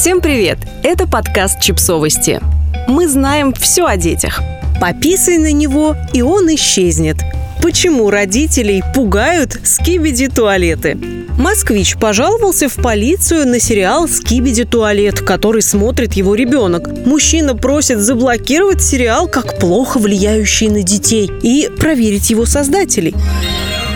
Всем привет! Это подкаст «Чипсовости». Мы знаем все о детях. Пописай на него, и он исчезнет. Почему родителей пугают скибиди-туалеты? Москвич пожаловался в полицию на сериал «Скибиди туалет», который смотрит его ребенок. Мужчина просит заблокировать сериал как плохо влияющий на детей и проверить его создателей.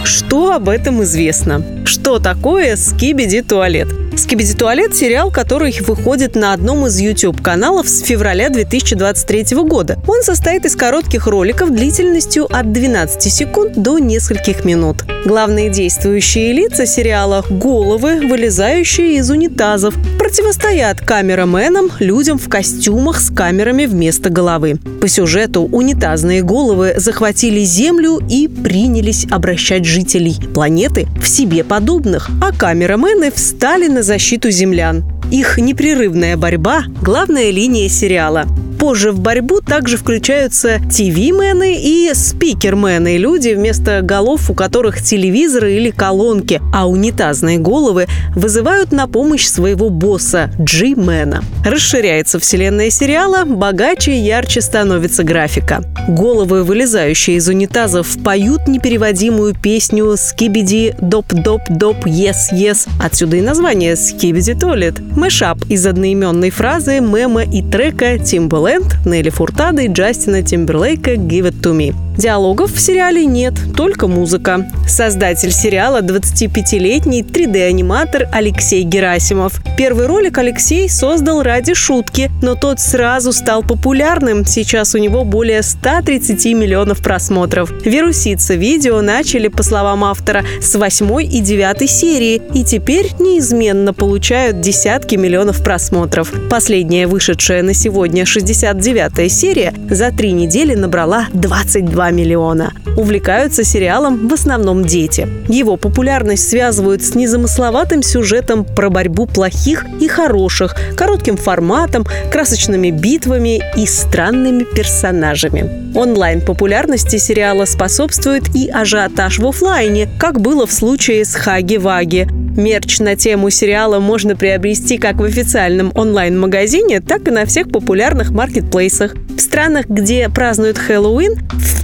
Что об этом известно? Что такое «Скибиди туалет»? «Скибиди туалет» – сериал, который выходит на одном из YouTube-каналов с февраля 2023 года. Он состоит из коротких роликов длительностью от 12 секунд до нескольких минут. Главные действующие лица сериала – головы, вылезающие из унитазов, противостоят камераменам, людям в костюмах с камерами вместо головы. По сюжету унитазные головы захватили Землю и принялись обращать жителей планеты в себе подобных, а камерамены встали на защиту землян. Их непрерывная борьба – главная линия сериала. Позже в борьбу также включаются ТВ-мены и спикермены – люди, вместо голов у которых телевизоры или колонки, а унитазные головы вызывают на помощь своего босса – G-мена. Расширяется вселенная сериала, богаче и ярче становится графика. Головы, вылезающие из унитазов, поют непереводимую песню «Скибиди доп-доп-доп yes-yes». Отсюда и название «Скибиди Толет». Мэшап из одноименной фразы, мема и трека Timbaland Land, Нелли Фуртады и Джастина Тимберлейка «Give it to me». Диалогов в сериале нет, только музыка. Создатель сериала 25-летний 3D-аниматор Алексей Герасимов. Первый ролик Алексей создал ради шутки, но тот сразу стал популярным. Сейчас у него более 130 миллионов просмотров. Вируситься видео начали, по словам автора, с 8 и 9 серии и теперь неизменно получают десятки миллионов просмотров. Последняя вышедшая на сегодня 69 серия за три недели набрала 22 2 миллиона. Увлекаются сериалом в основном дети. Его популярность связывают с незамысловатым сюжетом про борьбу плохих и хороших, коротким форматом, красочными битвами и странными персонажами. Онлайн популярности сериала способствует и ажиотаж в офлайне, как было в случае с Хаги-Ваги. Мерч на тему сериала можно приобрести как в официальном онлайн-магазине, так и на всех популярных маркетплейсах. В странах, где празднуют Хэллоуин,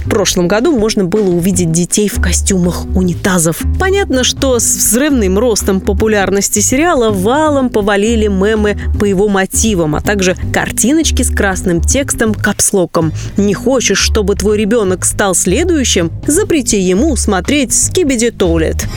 в прошлом году можно было увидеть детей в костюмах унитазов. Понятно, что с взрывным ростом популярности сериала валом повалили мемы по его мотивам, а также картиночки с красным текстом капслоком. Не хочешь, чтобы твой ребенок стал следующим? Запрети ему смотреть «Скибиди Туалет».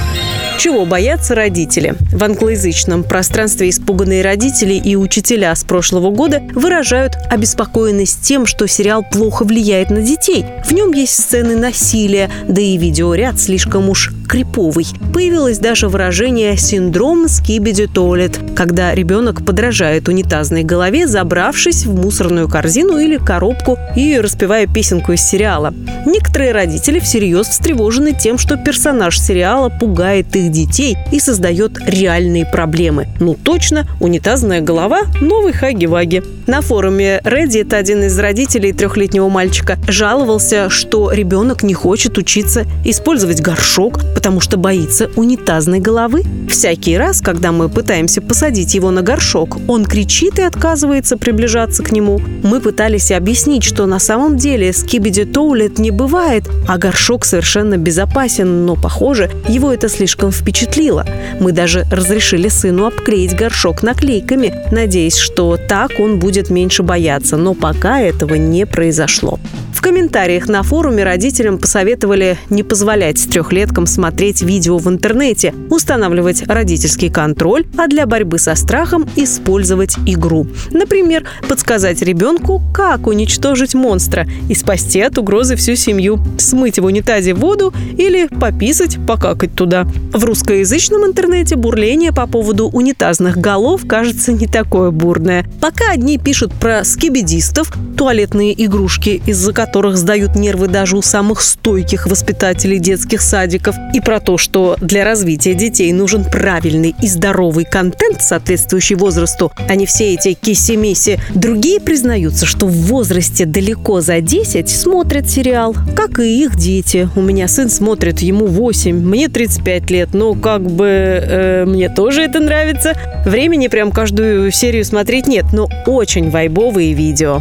Чего боятся родители? В англоязычном пространстве испуганные родители и учителя с прошлого года выражают обеспокоенность тем, что сериал плохо влияет на детей. В нем есть сцены насилия, да и видеоряд слишком уж криповый. Появилось даже выражение «синдром скибиди туалет», когда ребенок подражает унитазной голове, забравшись в мусорную корзину или коробку и распевая песенку из сериала. Некоторые родители всерьез встревожены тем, что персонаж сериала пугает их детей и создает реальные проблемы. Ну точно, унитазная голова – новый хаги-ваги. На форуме Reddit один из родителей трехлетнего мальчика жаловался, что ребенок не хочет учиться использовать горшок, потому что боится унитазной головы. Всякий раз, когда мы пытаемся посадить его на горшок, он кричит и отказывается приближаться к нему. Мы пытались объяснить, что на самом деле скибиди тоулет не бывает, а горшок совершенно безопасен, но, похоже, его это слишком впечатлило. Мы даже разрешили сыну обклеить горшок наклейками, надеясь, что так он будет меньше бояться, но пока этого не произошло комментариях на форуме родителям посоветовали не позволять трехлеткам смотреть видео в интернете, устанавливать родительский контроль, а для борьбы со страхом использовать игру. Например, подсказать ребенку, как уничтожить монстра и спасти от угрозы всю семью, смыть в унитазе воду или пописать, покакать туда. В русскоязычном интернете бурление по поводу унитазных голов кажется не такое бурное. Пока одни пишут про скибидистов, туалетные игрушки, из-за которых которых сдают нервы даже у самых стойких воспитателей детских садиков, и про то, что для развития детей нужен правильный и здоровый контент, соответствующий возрасту, а не все эти киси-миси. Другие признаются, что в возрасте далеко за 10 смотрят сериал, как и их дети. У меня сын смотрит, ему 8, мне 35 лет, но как бы э, мне тоже это нравится. Времени прям каждую серию смотреть нет, но очень вайбовые видео.